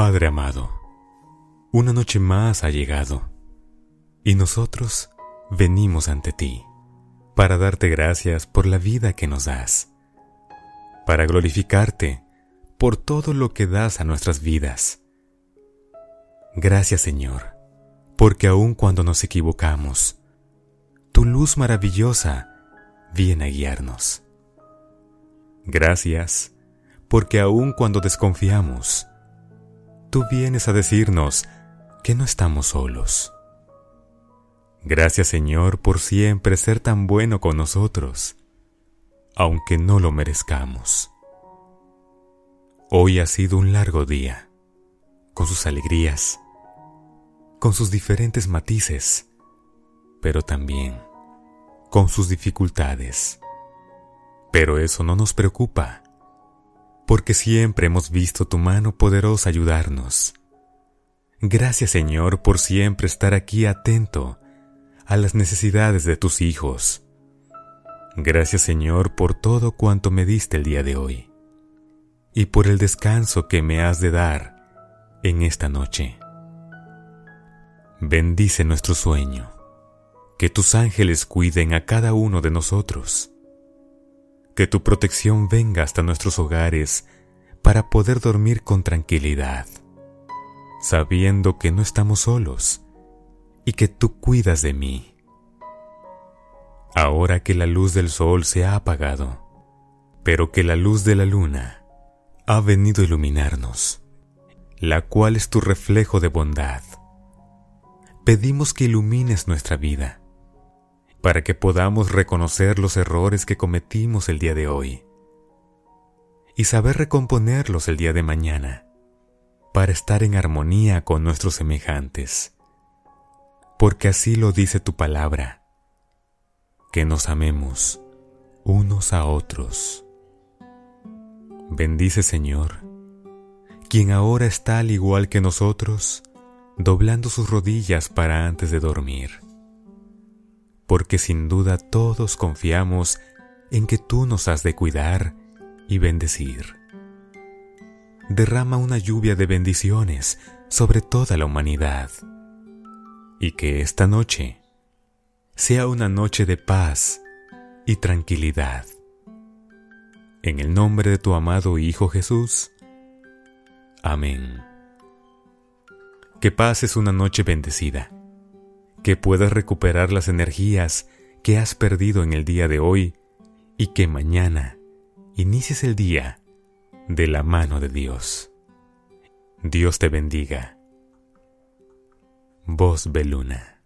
Padre amado, una noche más ha llegado y nosotros venimos ante ti para darte gracias por la vida que nos das, para glorificarte por todo lo que das a nuestras vidas. Gracias Señor, porque aun cuando nos equivocamos, tu luz maravillosa viene a guiarnos. Gracias, porque aun cuando desconfiamos, tú vienes a decirnos que no estamos solos. Gracias Señor por siempre ser tan bueno con nosotros, aunque no lo merezcamos. Hoy ha sido un largo día, con sus alegrías, con sus diferentes matices, pero también con sus dificultades. Pero eso no nos preocupa, porque siempre hemos visto tu mano poderosa ayudarnos. Gracias Señor por siempre estar aquí atento a las necesidades de tus hijos. Gracias Señor por todo cuanto me diste el día de hoy y por el descanso que me has de dar en esta noche. Bendice nuestro sueño, que tus ángeles cuiden a cada uno de nosotros, que tu protección venga hasta nuestros hogares para poder dormir con tranquilidad, sabiendo que no estamos solos, y que tú cuidas de mí. Ahora que la luz del sol se ha apagado, pero que la luz de la luna ha venido a iluminarnos, la cual es tu reflejo de bondad. Pedimos que ilumines nuestra vida, para que podamos reconocer los errores que cometimos el día de hoy y saber recomponerlos el día de mañana, para estar en armonía con nuestros semejantes porque así lo dice tu palabra, que nos amemos unos a otros. Bendice Señor, quien ahora está al igual que nosotros, doblando sus rodillas para antes de dormir, porque sin duda todos confiamos en que tú nos has de cuidar y bendecir. Derrama una lluvia de bendiciones sobre toda la humanidad y que esta noche sea una noche de paz y tranquilidad. En el nombre de tu amado Hijo Jesús. Amén. Que pases una noche bendecida, que puedas recuperar las energías que has perdido en el día de hoy y que mañana inicies el día de la mano de Dios. Dios te bendiga. Voz Beluna.